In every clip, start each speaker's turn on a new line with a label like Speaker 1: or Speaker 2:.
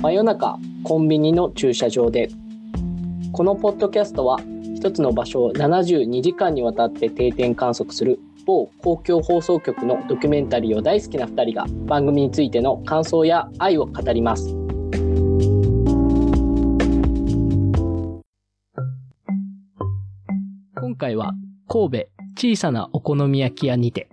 Speaker 1: 真夜中コンビニの駐車場で。このポッドキャストは一つの場所を72時間にわたって定点観測する某公共放送局のドキュメンタリーを大好きな2人が番組についての感想や愛を語ります。今回は神戸小さなお好み焼き屋にて。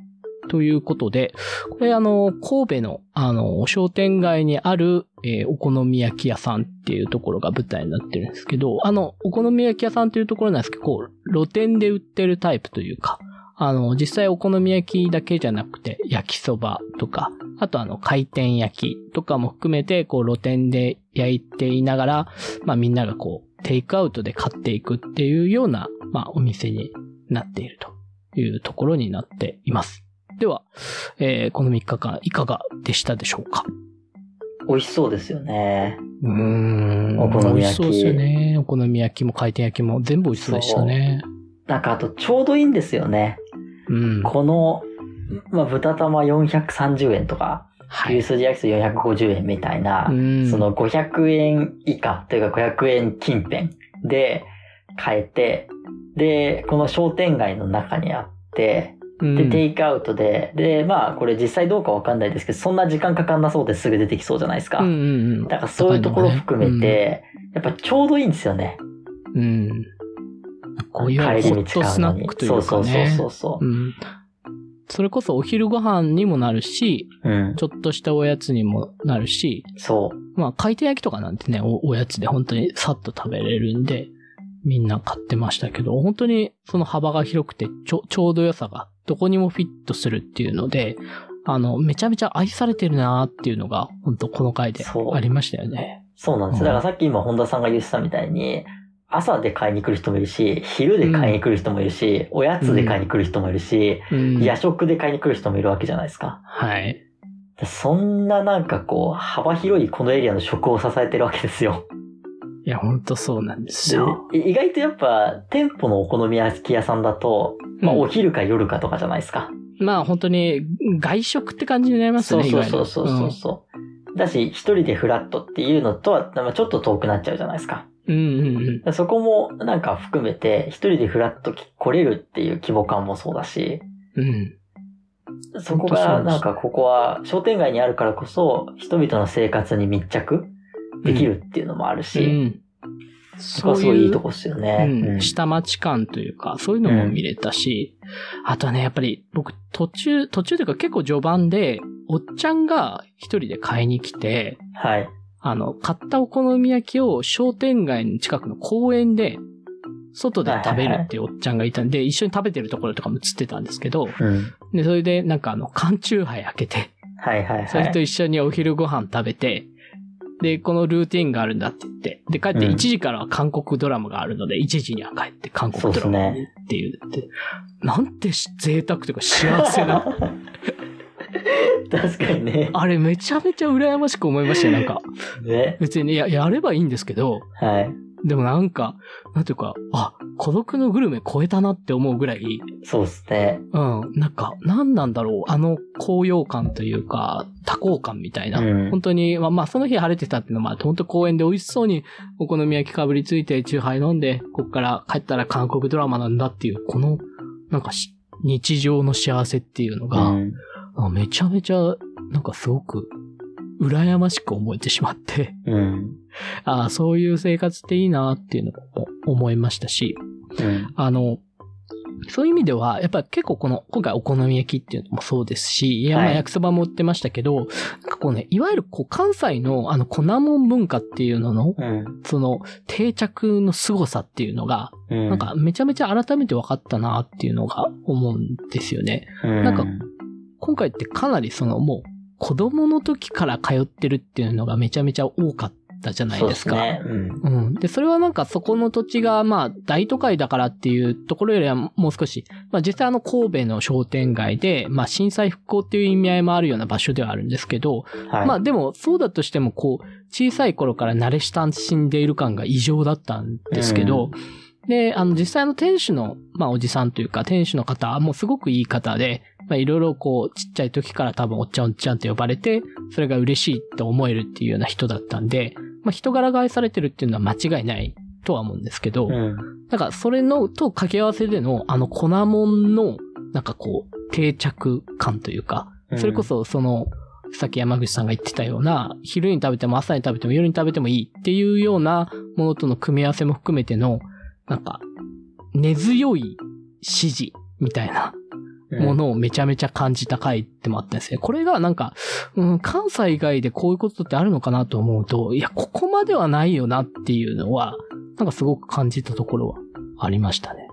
Speaker 1: ということで、これあの、神戸のあの、商店街にある、えーお好み焼き屋さんっていうところが舞台になってるんですけど、あの、お好み焼き屋さんというところなんですけど、こう、露店で売ってるタイプというか、あの、実際お好み焼きだけじゃなくて、焼きそばとか、あとあの、回転焼きとかも含めて、こう、露店で焼いていながら、まあみんながこう、テイクアウトで買っていくっていうような、まあお店になっているというところになっています。では、えーこの3日間いかがでしたでしょうか？
Speaker 2: 美味しそうですよね。
Speaker 1: うーん。
Speaker 2: お好み焼き
Speaker 1: 美味しそうですよね。お好み焼きも回転焼きも全部美味しそうでしたね。
Speaker 2: なんかあとちょうどいいんですよね。
Speaker 1: うん。
Speaker 2: この、まあ、豚玉430円とか、
Speaker 1: はい。
Speaker 2: 牛すじ焼きそば450円みたいな、
Speaker 1: うん
Speaker 2: その500円以下というか500円近辺で買えて、で、この商店街の中にあって、
Speaker 1: うん
Speaker 2: で、テイクアウトで、で、まあこれ実際どうかわかんないですけど、そんな時間かかんなそうですぐ出てきそうじゃないですか。
Speaker 1: うんうんうん。
Speaker 2: だからそういうところ含めて、やっぱちょうどいいんですよね。
Speaker 1: うん。こういうホットスナックというかね。
Speaker 2: そうそうそうそうそう。
Speaker 1: うん。それこそお昼ご飯にもなるし、
Speaker 2: うん。
Speaker 1: ちょっとしたおやつにもなるし、
Speaker 2: そう。
Speaker 1: まあ回転焼きとかなんてね、おおやつで本当にさっと食べれるんで、みんな買ってましたけど、本当にその幅が広くてちょちょうど良さがどこにもフィットするっていうので、あの、めちゃめちゃ愛されてるなーっていうのが、本当この回でありましたよね。
Speaker 2: そうなんです。だからさっき今本田さんが言ってたみたいに、朝で買いに来る人もいるし、昼で買いに来る人もいるし、おやつで買いに来る人もいるし、
Speaker 1: うん。
Speaker 2: 夜食で買いに来る人もいるわけじゃないですか。
Speaker 1: はい。
Speaker 2: そんななんかこう、幅広いこのエリアの食を支えてるわけですよ。
Speaker 1: いや、本当そうなんですよ。
Speaker 2: で意外とやっぱ、店舗のお好み焼き屋さんだと、まあ
Speaker 1: うん
Speaker 2: お昼か夜かとかじゃないですか。
Speaker 1: まあ本当に外食って感じになります
Speaker 2: そう
Speaker 1: ね、
Speaker 2: そうそうそうそうそう。だし、一人でフラットっていうのとは、まあちょっと遠くなっちゃうじゃないですか。
Speaker 1: うんうんうん。
Speaker 2: そこもなんか含めて、一人でフラッと来れるっていう規模感もそうだし、
Speaker 1: うん。
Speaker 2: そこがなんかここは商店街にあるからこそ、人々の生活に密着できるっていうのもあるし、
Speaker 1: うん。
Speaker 2: そすごいいいとこっすよね。
Speaker 1: うん、下町感というか、そういうのも見れたし、あとはね、やっぱり僕途中、途中というか結構序盤で、おっちゃんが一人で買いに来て、
Speaker 2: はい。
Speaker 1: あの、買ったお好み焼きを商店街の近くの公園で、外で食べるっていうおっちゃんがいたんで、一緒に食べてるところとかも映ってたんですけど、
Speaker 2: うん。
Speaker 1: で、それでなんかあの、缶チューハイ開けて、
Speaker 2: はいはいはい。
Speaker 1: それと一緒にお昼ご飯食べて、で、このルーティンがあるんだって言って、で、帰って
Speaker 2: うん
Speaker 1: 1時からは韓国ドラマがあるので、1時には帰って韓国ドラマっていうって、なんてし贅沢というか幸せな。
Speaker 2: 確かにね。
Speaker 1: あれめちゃめちゃ羨ましく思いましたよ、なんか。
Speaker 2: ね。
Speaker 1: 別にや、やればいいんですけど、
Speaker 2: はい。
Speaker 1: でもなんか、なんていうか、あ、孤独のグルメ超えたなって思うぐらい、
Speaker 2: そうっすね。
Speaker 1: うん、なんか、なんなんだろう、あの高揚感というか、多幸感みたいな。
Speaker 2: うん
Speaker 1: 本当に、まあ、まあ、その日晴れてたっていうのもあって、本当公園で美味しそうにお好み焼きかぶりついて、チューハイ飲んで、こっから帰ったら韓国ドラマなんだっていう、この、なんかし、日常の幸せっていうのが、
Speaker 2: うん
Speaker 1: あめちゃめちゃ、なんかすごく、羨ましく思えてしまって、
Speaker 2: うん。
Speaker 1: ああ、そういう生活っていいなっていうのも思いましたし、
Speaker 2: うん。
Speaker 1: あの、そういう意味では、やっぱり結構この、今回お好み焼きっていうのもそうですし、いや、ま焼きそばも売ってましたけど、なんかこうね、いわゆるこう関西のあの粉もん文化っていうのの、
Speaker 2: うん。
Speaker 1: その定着の凄さっていうのが、
Speaker 2: うん。
Speaker 1: なんかめちゃめちゃ改めて分かったなっていうのが思うんですよね。
Speaker 2: うん、
Speaker 1: なんか今回ってかなりそのもう子供の時から通ってるっていうのがめちゃめちゃ多かったじゃないですか。
Speaker 2: そうですね。うん。
Speaker 1: うん。で、それはなんかそこの土地が、まあ、大都会だからっていうところよりはもう少し、まあ実際あの神戸の商店街で、まあ震災復興っていう意味合いもあるような場所ではあるんですけど、
Speaker 2: はい。
Speaker 1: まあでもそうだとしてもこう、小さい頃から慣れ親しんでいる感が異常だったんですけど、で、あの実際の店主の、まあおじさんというか店主の方はもうすごくいい方で、まあいろいろこう、ちっちゃい時から多分おっちゃんおっちゃんって呼ばれて、それが嬉しいって思えるっていうような人だったんで、まあ人柄が愛されてるっていうのは間違いないとは思うんですけど、
Speaker 2: うん。
Speaker 1: なんかそれのと掛け合わせでのあの粉もんの、なんかこう、定着感というか、それこそその、さっき山口さんが言ってたような、昼に食べても朝に食べても夜に食べてもいいっていうようなものとの組み合わせも含めての、なんか、根強い支持みたいな
Speaker 2: うん、
Speaker 1: ものをめちゃめちゃ感じた回ってもあったんですね。これがなんか、うん、関西以外でこういうことってあるのかなと思うと、いや、ここまではないよなっていうのは、なんかすごく感じたところはありましたね。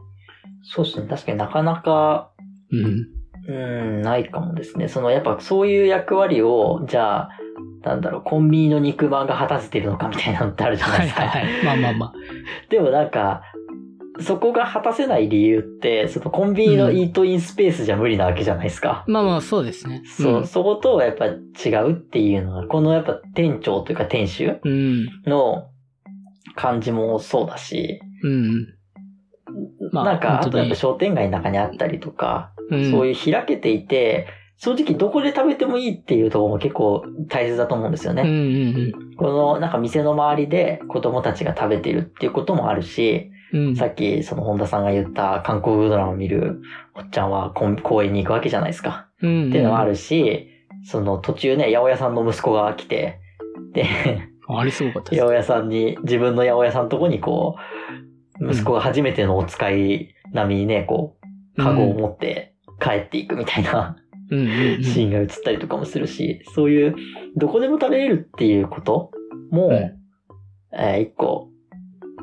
Speaker 2: そうですね。確かになかなか、
Speaker 1: うん。
Speaker 2: うん、ないかもですね。その、やっぱそういう役割を、じゃあ、なんだろう、コンビニの肉まんが果たせてるのかみたいなのってあるじゃない
Speaker 1: はい
Speaker 2: ですか。
Speaker 1: はいはい。まあまあまあ。
Speaker 2: でもなんか、そこが果たせない理由って、そのコンビニのイートインスペースじゃ無理なわけじゃないですか。
Speaker 1: まあまあそうですね。
Speaker 2: そう、
Speaker 1: ん
Speaker 2: そことやっぱ違うっていうのが、このやっぱ店長というか店主
Speaker 1: うん。
Speaker 2: の感じもそうだし、
Speaker 1: うん。まあ
Speaker 2: なんか、あとやっぱ商店街の中にあったりとか、
Speaker 1: うん。
Speaker 2: そういう開けていて、正直どこで食べてもいいっていうところも結構大切だと思うんですよね。
Speaker 1: うんうん
Speaker 2: このなんか店の周りで子供たちが食べてるっていうこともあるし、
Speaker 1: うん。うん。
Speaker 2: さっきその本田さんが言った韓国ドラマを見るおっちゃんは公公園に行くわけじゃないですか。
Speaker 1: うん。
Speaker 2: っていうのもあるし、その途中ね、八百屋さんの息子が来て、で、
Speaker 1: うん。あれすごかった
Speaker 2: 八
Speaker 1: です。
Speaker 2: 百屋さんに、自分の八百屋さんのとこにこう、息子が初めてのお使い並みにね、こう、カゴを持って帰っていくみたいな
Speaker 1: うんうんうん。
Speaker 2: シーンが映ったりとかもするし、そういう、どこでも食べれるっていうことも、
Speaker 1: うん
Speaker 2: えー一個、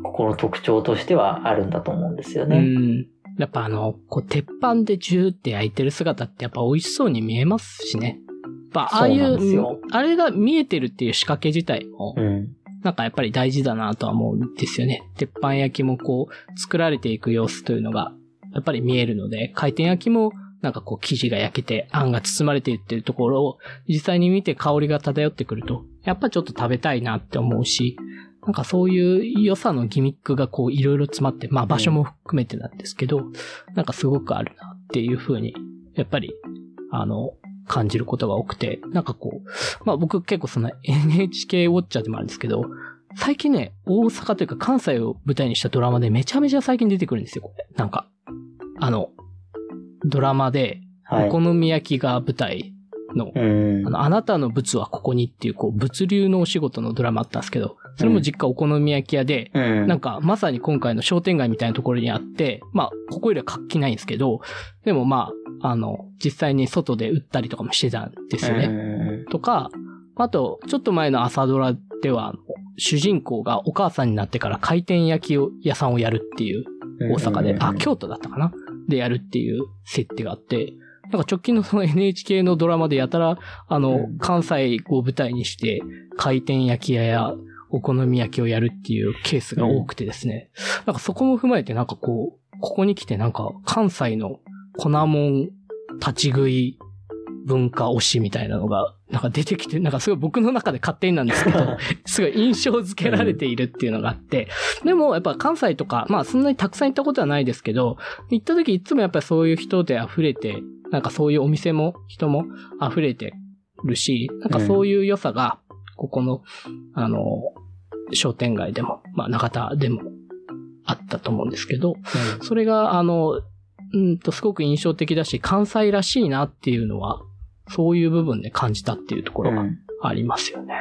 Speaker 2: ここの特徴としてはあるんだと思うんですよ
Speaker 1: う
Speaker 2: ね。
Speaker 1: ん。やっぱあの、こう、鉄板でジューって焼いてる姿ってやっぱ美味しそうに見えますしね。やっぱああい
Speaker 2: そう
Speaker 1: う
Speaker 2: よ、
Speaker 1: あれが見えてるっていう仕掛け自体も、
Speaker 2: うん。
Speaker 1: なんかやっぱり大事だなとは思うんですよね。鉄板焼きもこう、作られていく様子というのが、やっぱり見えるので、回転焼きも、なんかこう、生地が焼けて、あんが包まれているっていうところを、実際に見て香りが漂ってくると、やっぱちょっと食べたいなって思うし、なんかそういう良さのギミックがこう、いろいろ詰まって、まあ場所も含めてなんですけど、なんかすごくあるなっていうふうに、やっぱり、あの、感じることが多くて、なんかこう、まあ僕結構その NHK ウォッチャーでもあるんですけど、最近ね、大阪というか関西を舞台にしたドラマでめちゃめちゃ最近出てくるんですよ、これ。なんか、あの、ドラマで、
Speaker 2: はい。
Speaker 1: お好み焼きが舞台の、
Speaker 2: うん
Speaker 1: あ。の、あなたの物はここにっていう、こう、物流のお仕事のドラマあったんですけど、それも実家お好み焼き屋で、
Speaker 2: うん。
Speaker 1: なんか、まさに今回の商店街みたいなところにあって、まあ、ここよりは活気ないんですけど、でもまあ、あの、実際に外で売ったりとかもしてたんですよね。
Speaker 2: ね。
Speaker 1: とか、あと、ちょっと前の朝ドラでは、主人公がお母さんになってから回転焼きを屋さんをやるっていう、大阪で、あ、京都だったかな？でやるっていう設定があって、なんか直近のその NHK のドラマでやたら、あの、
Speaker 2: うん
Speaker 1: 関西を舞台にして、回転焼き屋やお好み焼きをやるっていうケースが多くてですね。なんかそこも踏まえてなんかこう、ここに来てなんか関西の粉もん立ち食い文化推しみたいなのが、なんか出てきて、なんかすごい僕の中で勝手になんですけど、すごい印象付けられているっていうのがあって、でもやっぱ関西とか、まあそんなにたくさん行ったことはないですけど、行った時いつもやっぱりそういう人で溢れて、なんかそういうお店も人も溢れてるし、なんかそういう良さが、ここの、あの、商店街でも、まあ中田でもあったと思うんですけど、それが、あの、うんと、すごく印象的だし、関西らしいなっていうのは、そういう部分で感じたっていうところが
Speaker 2: うん
Speaker 1: ありますよね。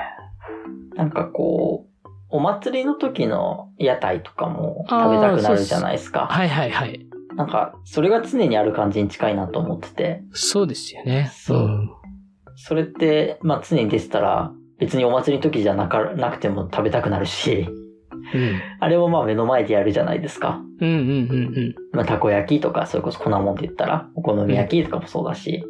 Speaker 2: なんかこう、お祭りの時の屋台とかも食べたくなるじゃないですか。
Speaker 1: はいはいはい。
Speaker 2: なんか、それが常にある感じに近いなと思ってて、
Speaker 1: そうですよね。
Speaker 2: そうんそれって、まあ常に出てたら、別にお祭りの時じゃなかなくても食べたくなるし、
Speaker 1: うん。
Speaker 2: あれもまあ目の前でやるじゃないですか。
Speaker 1: うんうんうんうん。
Speaker 2: まあたこ焼きとか、それこそ粉もんって言ったら、お好み焼きとかもそうだし、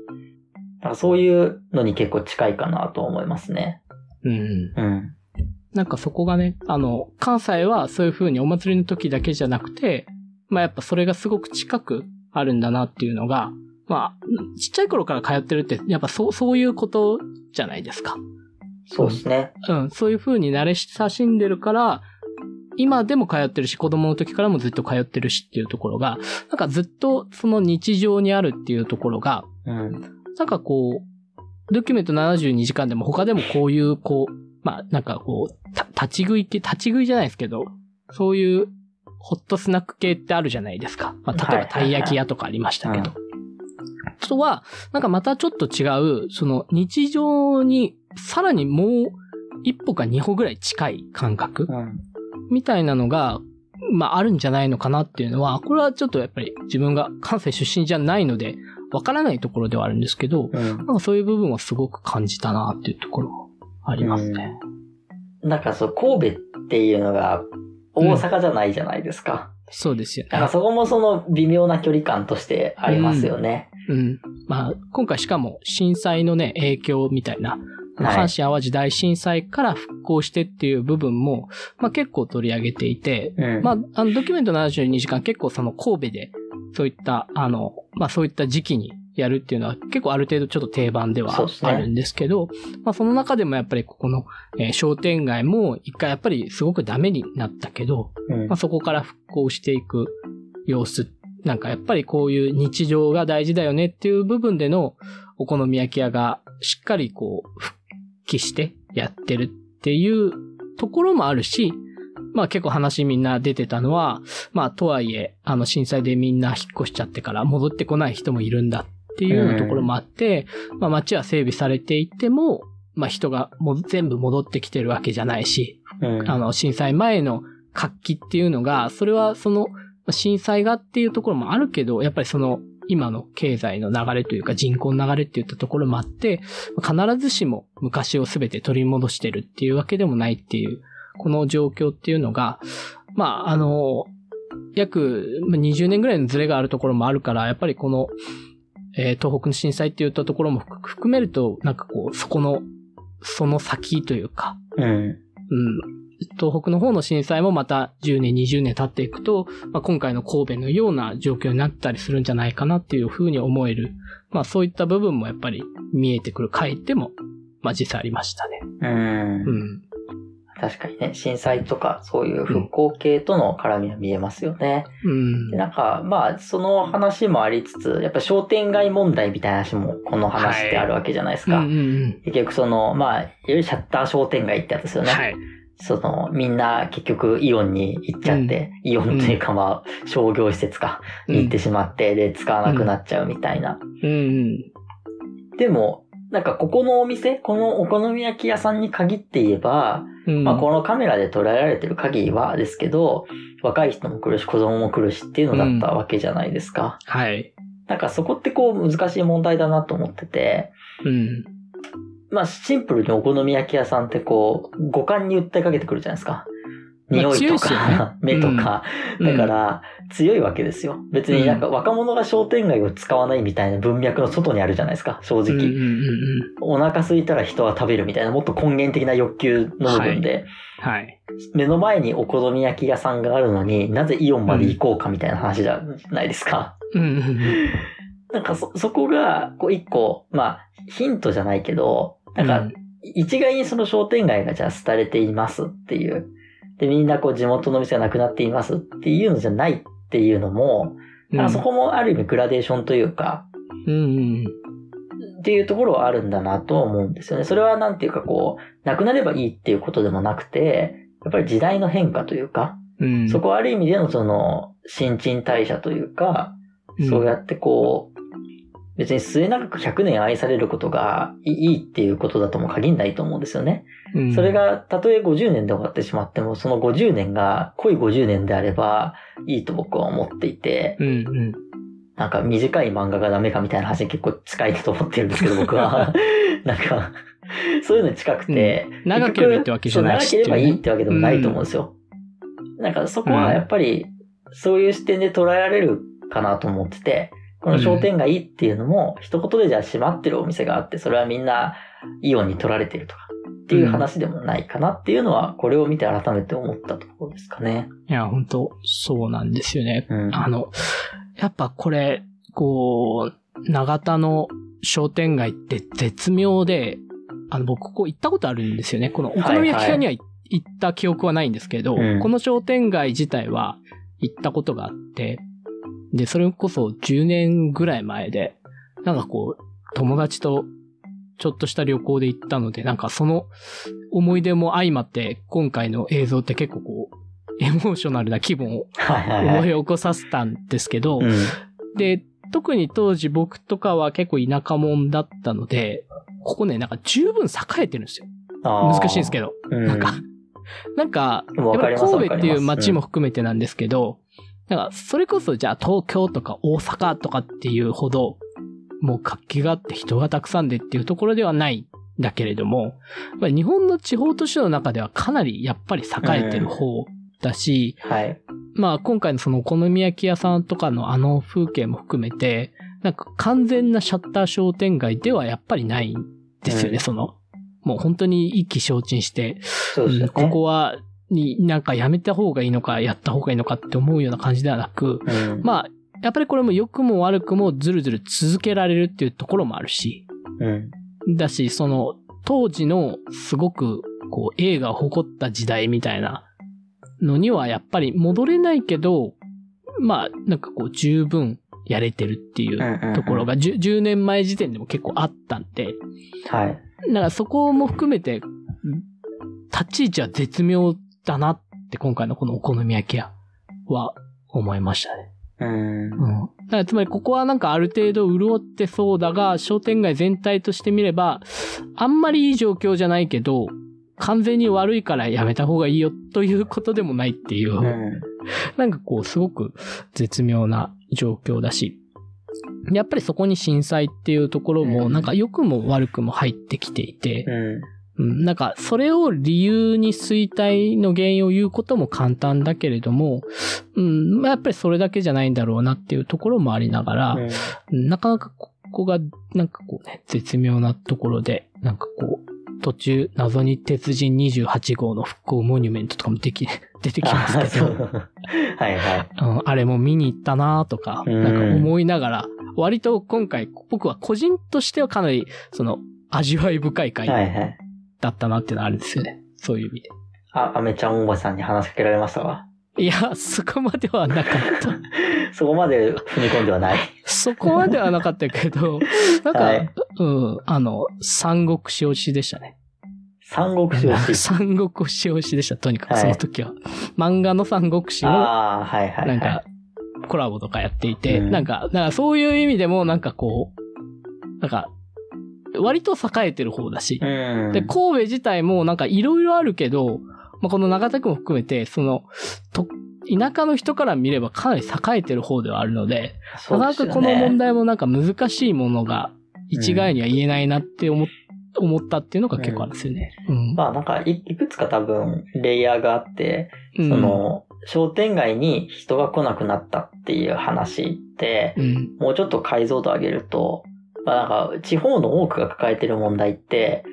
Speaker 2: なんかそういうのに結構近いかなと思いますね。
Speaker 1: うん。
Speaker 2: うん。
Speaker 1: なんかそこがね、あの、関西はそういう風にお祭りの時だけじゃなくて、まあやっぱそれがすごく近くあるんだなっていうのが、まあ、ちっちゃい頃から通ってるって、やっぱそう、そういうことじゃないですか。
Speaker 2: そうですね。
Speaker 1: うん、そういう風に慣れ親しんでるから、今でも通ってるし、子供の時からもずっと通ってるしっていうところが、なんかずっとその日常にあるっていうところが、
Speaker 2: うん。
Speaker 1: なんかこう、ドキュメント72時間でも他でもこういう、こう、まあなんかこう、た立ち食い系、立ち食いじゃないですけど、そういうホットスナック系ってあるじゃないですか。まあ例えばたい焼き屋とかありましたけど。とは、なんかまたちょっと違う、その日常にさらにもう一歩か二歩ぐらい近い感覚
Speaker 2: うん。
Speaker 1: みたいなのが、まああるんじゃないのかなっていうのは、これはちょっとやっぱり自分が関西出身じゃないので、わからないところではあるんですけど、
Speaker 2: うん
Speaker 1: なんかそういう部分はすごく感じたなっていうところもありますね。
Speaker 2: なんかそう、神戸っていうのが大阪じゃないじゃないですか。
Speaker 1: そうですよ
Speaker 2: なんか
Speaker 1: ね。
Speaker 2: そこもその微妙な距離感としてありますよね。
Speaker 1: うん。まあ、今回しかも震災のね、影響みたいな、
Speaker 2: はい
Speaker 1: 阪神淡路大震災から復興してっていう部分も、まあ結構取り上げていて、
Speaker 2: うん。
Speaker 1: まあ、あの、ドキュメント72時間結構その神戸で、そういった、あの、まあそういった時期にやるっていうのは結構ある程度ちょっと定番ではあるんですけど、まあその中でもやっぱりここの、えー商店街も一回やっぱりすごくダメになったけど、
Speaker 2: うん
Speaker 1: まあそこから復興していく様子、なんかやっぱりこういう日常が大事だよねっていう部分でのお好み焼き屋がしっかりこう復帰してやってるっていうところもあるし、まあ結構話みんな出てたのは、まあとはいえ、あの震災でみんな引っ越しちゃってから戻ってこない人もいるんだっていうところもあって、まあ街は整備されていても、まあ人がもう全部戻ってきてるわけじゃないし、
Speaker 2: うん。
Speaker 1: あの震災前の活気っていうのが、それはその震災がっていうところもあるけど、やっぱりその今の経済の流れというか人口の流れっていったところもあって、必ずしも昔を全て取り戻してるっていうわけでもないっていう、この状況っていうのが、まあ、あの、約まあ20年ぐらいのズレがあるところもあるから、やっぱりこの、えー東北の震災って言ったところも含含めると、なんかこう、そこの、その先というか、
Speaker 2: うん。
Speaker 1: うん。東北の方の震災もまた10年、20年経っていくと、まあ、今回の神戸のような状況になったりするんじゃないかなっていうふうに思える。まあそういった部分もやっぱり見えてくる回でも、まあ実際ありましたね。
Speaker 2: うん
Speaker 1: うん。
Speaker 2: 確かにね、震災とかそういう復興系との絡みは見えますよね。
Speaker 1: うん
Speaker 2: で。なんか、まあ、その話もありつつ、やっぱ商店街問題みたいな話もこの話ってあるわけじゃないですか。
Speaker 1: うんうん
Speaker 2: 結局その、まあ、いわゆるシャッター商店街ってやつですよ
Speaker 1: うん。
Speaker 2: ね。
Speaker 1: はい。
Speaker 2: その、みんな結局イオンに行っちゃって、イオンというかまあ、商業施設か、に行ってしまって、で、使わなくなっちゃうみたいな。
Speaker 1: うんうん。
Speaker 2: でも、なんかここのお店、このお好み焼き屋さんに限って言えば、
Speaker 1: うん。
Speaker 2: まあこのカメラで捉えられてる限りはですけど、若い人も来るし子供も来るしっていうのだったわけじゃないですか。
Speaker 1: はい。
Speaker 2: なんかそこってこう難しい問題だなと思ってて、
Speaker 1: うん。
Speaker 2: まあシンプルにお好み焼き屋さんってこう、五感に訴えかけてくるじゃないですか。
Speaker 1: まあ
Speaker 2: 匂いとか、
Speaker 1: ね
Speaker 2: 目とか。
Speaker 1: うん
Speaker 2: だから、強いわけですよ。別になんか若者が商店街を使わないみたいな文脈の外にあるじゃないですか、正直。
Speaker 1: うんうんうんうん。
Speaker 2: お腹空いたら人は食べるみたいな、もっと根源的な欲求の部分で、
Speaker 1: はい。
Speaker 2: 目の前にお好み焼き屋さんがあるのになぜイオンまで行こうかみたいな話じゃないですか。
Speaker 1: うんうんうん。
Speaker 2: なんかそ、そこが、こう一個、まあ、ヒントじゃないけど、なんか、一概にその商店街がじゃあ廃れていますっていう。で、みんなこう地元の店がなくなっていますっていうのじゃないっていうのも、
Speaker 1: うん、
Speaker 2: あそこもある意味グラデーションというか、
Speaker 1: うんうん
Speaker 2: っていうところはあるんだなとは思うんですよね。それはなんていうかこう、なくなればいいっていうことでもなくて、やっぱり時代の変化というか、
Speaker 1: うん。うん
Speaker 2: そこはある意味でのその、新陳代謝というか、そうやってこう、別に末永く100年愛されることがいいっていうことだとも限らないと思うんですよね。
Speaker 1: うん
Speaker 2: それ、が、たとえ50年で終わってしまっても、その50年が濃い50年であればいいと僕は思っていて、
Speaker 1: うんうん。
Speaker 2: なんか短い漫画がダメかみたいな話に結構近いと思ってるんですけど、僕は。なんか、そういうのに近くて、
Speaker 1: うん長ければいいってわけじゃないし
Speaker 2: 長ければいいってわけでもないと思うんですよ。なんかそこはやっぱり、そういう視点で捉えられるかなと思ってて、この商店街っていうのも、一言でじゃあ閉まってるお店があって、それはみんなイオンに取られてるとか、っていう話でもないかなっていうのは、これを見て改めて思ったところですかね。
Speaker 1: いや、本当そうなんですよね。
Speaker 2: うん。
Speaker 1: あの、やっぱこれ、こう、長田の商店街って絶妙で、あの、僕ここ行ったことあるんですよね。このお好み焼き屋には行った記憶はないんですけど、
Speaker 2: うん
Speaker 1: この商店街自体は行ったことがあって、で、それこそ10年ぐらい前で、なんかこう、友達とちょっとした旅行で行ったので、なんかその思い出も相まって、今回の映像って結構こう、エモーショナルな気分を。思い起こさせたんですけど、
Speaker 2: うん。
Speaker 1: で、特に当時僕とかは結構田舎者だったので、ここね、なんか十分栄えてるんですよ。難しいんですけど。
Speaker 2: うん。
Speaker 1: なんか、なんか、やっぱ神戸っていう街も含めてなんですけど、なんか、それこそじゃあ東京とか大阪とかっていうほど、もう活気があって人がたくさんでっていうところではないんだけれども、日本の地方都市の中ではかなりやっぱり栄えてる方だし、
Speaker 2: はい。
Speaker 1: まあ今回のそのお好み焼き屋さんとかのあの風景も含めて、なんか完全なシャッター商店街ではやっぱりないんですよね、
Speaker 2: うん
Speaker 1: その。もう本当に一気消沈して、
Speaker 2: ね。
Speaker 1: うんここは、に、なんかやめた方がいいのか、やった方がいいのかって思うような感じではなく、
Speaker 2: うん。
Speaker 1: まあ、やっぱりこれも良くも悪くもずるずる続けられるっていうところもあるし、
Speaker 2: うん。
Speaker 1: だし、その、当時のすごく、こう、映画を誇った時代みたいなのにはやっぱり戻れないけど、まあ、なんかこう、十分やれてるってい
Speaker 2: うんうんう
Speaker 1: うんところが、10, 10年前時点でも結構あったんで、
Speaker 2: はい。
Speaker 1: なんかそこも含めて、立ち位置は絶妙だなって今回のこのお好み焼き屋は思いましたね。
Speaker 2: うん。
Speaker 1: うん。だからつまりここはなんかある程度潤ってそうだが、商店街全体として見れば、あんまりいい状況じゃないけど、完全に悪いからやめた方がいいよということでもないっていう、
Speaker 2: うん。
Speaker 1: なんかこうすごく絶妙な状況だし、やっぱりそこに震災っていうところも、
Speaker 2: うん
Speaker 1: なんか良くも悪くも入ってきていて、
Speaker 2: うん。
Speaker 1: うん、なんか、それを理由に衰退の原因を言うことも簡単だけれども、うん、まあ、やっぱりそれだけじゃないんだろうなっていうところもありながら、うん。なかなかここが、なんかこうね、絶妙なところで、なんかこう、途中、謎に鉄人28号の復興モニュメントとかもでき、出てきま
Speaker 2: あ
Speaker 1: すけど、
Speaker 2: はいはい。
Speaker 1: うん、あれも見に行ったなとか、
Speaker 2: うん。
Speaker 1: なんか思いながら、割と今回、僕は個人としてはかなり、その、味わい深い回。だったなっていうのはあるんですよね。そういう意味で。
Speaker 2: あ、アメちゃんおばさんに話しかけられましたわ。
Speaker 1: いや、そこまではなかった。
Speaker 2: そこまで踏み込んではない。
Speaker 1: そこまではなかったけど、なんか、
Speaker 2: はい
Speaker 1: うん、あの、三国志推しでしたね。
Speaker 2: 三国志をし。
Speaker 1: 三国志推しでした、とにかく
Speaker 2: はい
Speaker 1: その時は。漫画の三国志の、
Speaker 2: ああ、はいはい、はい。
Speaker 1: なんか、コラボとかやっていて、
Speaker 2: うん
Speaker 1: なんか、なんかそういう意味でも、なんかこう、なんか、割と栄えてる方だし、
Speaker 2: うん。
Speaker 1: で、神戸自体もなんかいろいろあるけど、まあ、この長田区も含めて、その、と、田舎の人から見ればかなり栄えてる方ではあるので、なかなかこの問題もなんか難しいものが一概には言えないなって思っ思ったっていうのが結構あるんですよね。うん。
Speaker 2: まあなんかい、いくつか多分、レイヤーがあって、
Speaker 1: うん
Speaker 2: そ、の、商店街に人が来なくなったっていう話って、
Speaker 1: うん。
Speaker 2: もうちょっと解像度上げると、まあなんか、地方の多くが抱えてる問題って、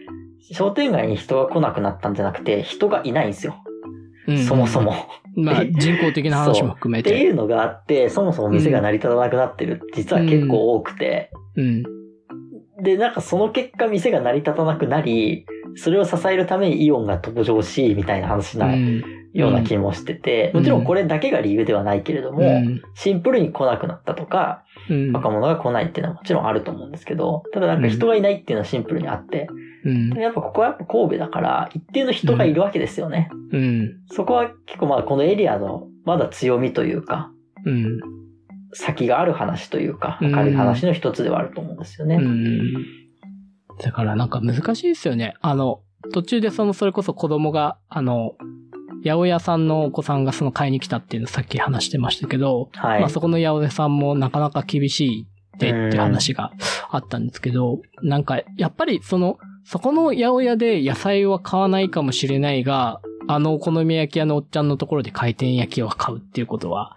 Speaker 2: 商店街に人が来なくなったんじゃなくて、人がいないんですよ。
Speaker 1: うん
Speaker 2: そもそ。も。
Speaker 1: まあ 人工的な話も含めて。
Speaker 2: っていうのがあって、そもそも店が成り立たなくなってる、実は結構多くて、
Speaker 1: うん。
Speaker 2: で、なんかその結果店が成り立たなくなり、それを支えるためにイオンが登場し、みたいな話な
Speaker 1: うん。
Speaker 2: ような気もしてて、
Speaker 1: うん
Speaker 2: もちろんこれだけが理由ではないけれども、
Speaker 1: うん。
Speaker 2: シンプルに来なくなったとか、
Speaker 1: うん。
Speaker 2: 若者が来ないっていうのはもちろんあると思うんですけど、ただなんか人がいないっていうのはシンプルにあって、
Speaker 1: うん。
Speaker 2: やっぱここはやっぱ神戸だから、一定の人がいるわけですよね。
Speaker 1: うん。
Speaker 2: そこは結構まあこのエリアのまだ強みというか、
Speaker 1: うん。
Speaker 2: 先がある話というか、
Speaker 1: うん
Speaker 2: 明るい話の一つではあると思うんですよね。
Speaker 1: うん。だからなんか難しいですよね。あの、途中でその、それこそ子供が、あの、八百屋さんのお子さんがその買いに来たっていうのさっき話してましたけど、
Speaker 2: はい。
Speaker 1: まあそこの八百屋さんもなかなか厳しいってって話があったんですけど、なんかやっぱりその、そこの八百屋で野菜は買わないかもしれないが、あのお好み焼き屋のおっちゃんのところで回転焼きを買うっていうことは、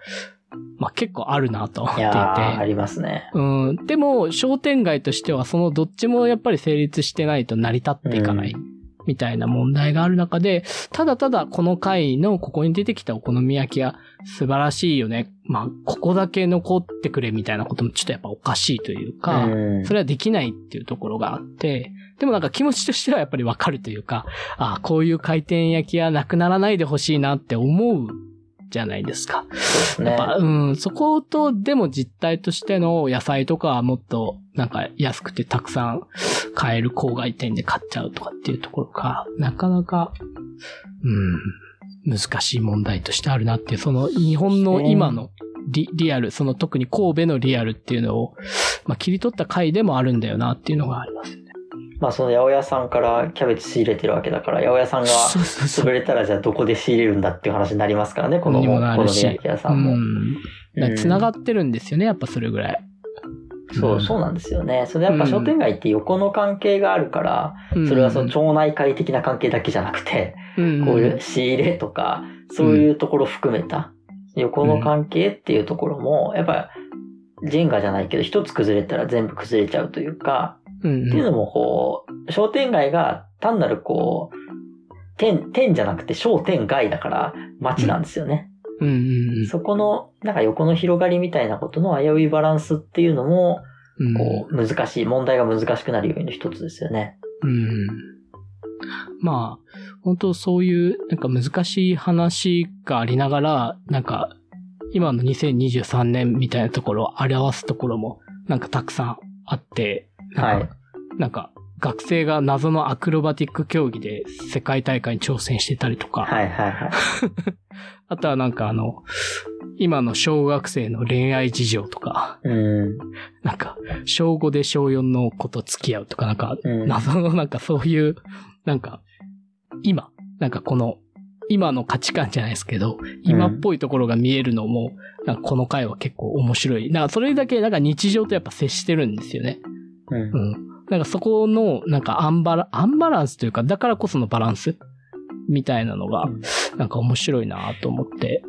Speaker 1: まあ結構あるなと思ってい
Speaker 2: いやー、あ
Speaker 1: て。
Speaker 2: りますね。
Speaker 1: うん。でも、商店街としてはそのどっちもやっぱり成立してないと成り立っていかない。みたいな問題がある中で、ただただこの回のここに出てきたお好み焼きが素晴らしいよね。まあ、ここだけ残ってくれみたいなこともちょっとやっぱおかしいというか、
Speaker 2: うん
Speaker 1: それはできないっていうところがあって、でもなんか気持ちとしてはやっぱりわかるというか、ああ、こういう回転焼きはなくならないでほしいなって思うじゃないですか。
Speaker 2: すね
Speaker 1: やっ。ぱ、うん、そこと、でも実態としての野菜とかはもっと、なんか安くてたくさん買える郊外店で買っちゃうとかっていうところが、なかなか、うん、難しい問題としてあるなっていう、その日本の今のリリアル、その特に神戸のリアルっていうのを、まあ切り取った回でもあるんだよなっていうのがありますね。
Speaker 2: まあその八百屋さんからキャベツ仕入れてるわけだから、八百屋さんが潰れたらじゃあどこで仕入れるんだっていう話になりますからね、この、この焼き屋さ
Speaker 1: うん。
Speaker 2: も。
Speaker 1: 繋がってるんですよね、やっぱそれぐらい。
Speaker 2: そう、そうなんですよね。それやっぱ商店街って横の関係があるから、
Speaker 1: うん。
Speaker 2: それはその町内会的な関係だけじゃなくて、
Speaker 1: うん。
Speaker 2: こういう仕入れとか、そういうところ含めた、横の関係っていうところも、やっぱ、ジェンガじゃないけど、一つ崩れたら全部崩れちゃうというか、
Speaker 1: うん
Speaker 2: っていうのもこう、商店街が単なるこう、店、店じゃなくて商店街だから街なんですよね。
Speaker 1: うんうん
Speaker 2: そこの、なんか横の広がりみたいなことの危ういバランスっていうのも、
Speaker 1: うん。
Speaker 2: こう、難しい、問題が難しくなる要因の一つですよね。
Speaker 1: うん。まあ、本当そういう、なんか難しい話がありながら、なんか、今の2023年みたいなところを表すところも、なんかたくさんあって、
Speaker 2: はい
Speaker 1: なんか学生が謎のアクロバティック競技で世界大会に挑戦してたりとか、
Speaker 2: はいはいはい。
Speaker 1: あとはなんかあの、今の小学生の恋愛事情とか、
Speaker 2: うん。
Speaker 1: なんか、小5で小4の子と付き合うとか、なんか、
Speaker 2: うん
Speaker 1: 謎のなんかそういう、なんか、今、なんかこの、今の価値観じゃないですけど、今っぽいところが見えるのも、なんかこの回は結構面白い。なんかそれだけなんか日常とやっぱ接してるんですよね。
Speaker 2: うん
Speaker 1: う。ん。なんかそこの、なんかアンバラ、アンバランスというか、だからこそのバランスみたいなのが、なんか面白いなと思って。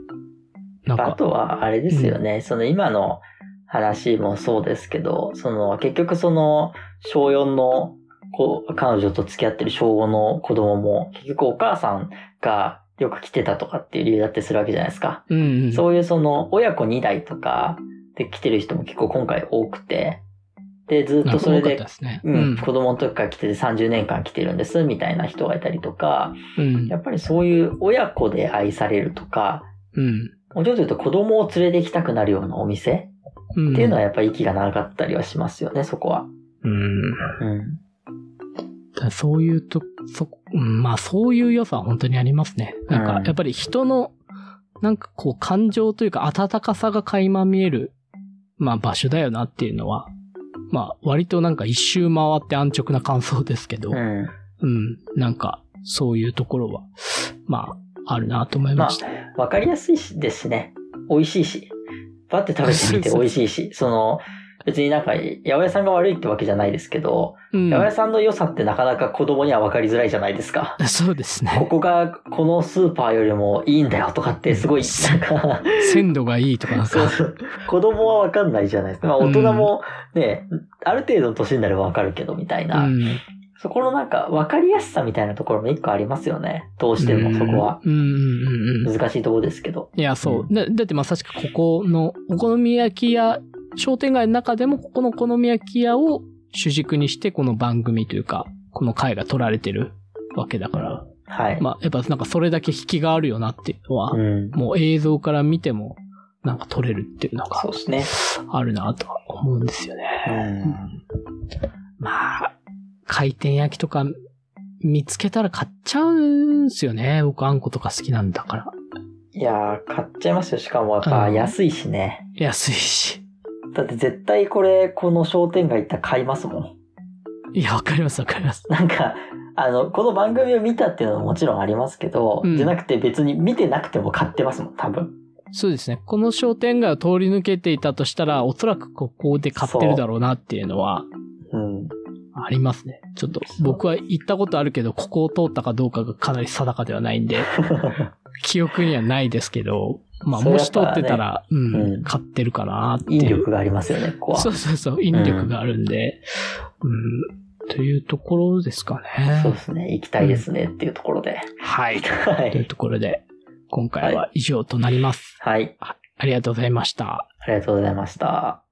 Speaker 1: なんか、
Speaker 2: あとは、あれですよね、その今の話もそうですけど、その結局その小4の子彼女と付き合ってる小5の子供も、結局お母さんがよく来てたとかっていう理由だってするわけじゃないですか。
Speaker 1: うん、うん。
Speaker 2: そういうその親子2代とかで来てる人も結構今回多くて、で、ずっとそれで。うん、子供の時から来てて30年間来てるんです、みたいな人がいたりとか、
Speaker 1: うん。
Speaker 2: やっぱりそういう親子で愛されるとか、
Speaker 1: うん。
Speaker 2: もうちょっと言うと子供を連れて行きたくなるようなお店
Speaker 1: うん。
Speaker 2: っていうのはやっぱり息が長かったりはしますよね、そこは。
Speaker 1: うん。
Speaker 2: うん。
Speaker 1: だそういうと、そ、うんまあそういう良さは本当にありますね。なんか
Speaker 2: うん、
Speaker 1: やっぱり人の、なんかこう感情というか温かさが垣間見える、まあ場所だよなっていうのは、まあ割となんか一周回って安直な感想ですけど、
Speaker 2: うん。
Speaker 1: うん、なんかそういうところは、まああるなと思いました。
Speaker 2: わかりやすいしですしね。美味しいし。パって食べてみて美味しいし。その、別になんか、八百屋さんが悪いってわけじゃないですけど、
Speaker 1: うん
Speaker 2: 八百屋さんの良さってなかなか子供にはわかりづらいじゃないですか。
Speaker 1: そうです
Speaker 2: こ
Speaker 1: ね。
Speaker 2: こがこのスーパーよりもいいんだよとかってすごい、なんか、
Speaker 1: 鮮度がいいとかなんか、
Speaker 2: そうそう。子供はわかんないじゃないですか。まあ大人もね、ある程度の年になればわかるけどみたいな。
Speaker 1: うん
Speaker 2: そこのなんか分かりやすさみたいなところも一個ありますよね。どうしてもそこは。
Speaker 1: うんうんうんうん。
Speaker 2: 難しいところですけど。
Speaker 1: いや、そう。だだってまさしくここのお好み焼き屋、商店街の中でもここのお好み焼き屋を主軸にしてこの番組というか、この回が撮られてるわけだから。
Speaker 2: はい。
Speaker 1: まあ、やっぱなんかそれだけ引きがあるよなっていうのは、
Speaker 2: うん。
Speaker 1: もう映像から見てもなんか撮れるっていうのが
Speaker 2: そうですね。
Speaker 1: あるなとは思うんですよね。
Speaker 2: うん。
Speaker 1: まあ、回転焼きとか見つけたら買っちゃうんすよね。僕あんことか好きなんだから。
Speaker 2: いやー、買っちゃいますよ。しかもやっぱ
Speaker 1: うん
Speaker 2: 安いしね。
Speaker 1: 安いし。
Speaker 2: だって絶対これ、この商店街行ったら買いますもん。
Speaker 1: いや、わかりますわかります。
Speaker 2: なんか、あの、この番組を見たっていうのももちろんありますけど、
Speaker 1: うん
Speaker 2: じゃなくて別に見てなくても買ってますもん、多分。
Speaker 1: そうですね。この商店街を通り抜けていたとしたら、おそらくここで買ってるだろうなっていうのは
Speaker 2: うん。
Speaker 1: ありますね。ちょっと僕は行ったことあるけど、ここを通ったかどうかがかなり定かではないんで、記憶にはないですけど、まあもし通
Speaker 2: や
Speaker 1: ってたら、うん、
Speaker 2: うん
Speaker 1: 買ってるかなっていう。
Speaker 2: 引力がありますよね、ここは。
Speaker 1: そうそうそう、引力があるんで、うん、というところですかね。
Speaker 2: そうですね。行きたいですねっていうところで。
Speaker 1: はい。
Speaker 2: は
Speaker 1: という
Speaker 2: い。
Speaker 1: ところで、今回は以上となります。
Speaker 2: はい。
Speaker 1: ありがとうございました。
Speaker 2: ありがとうございました。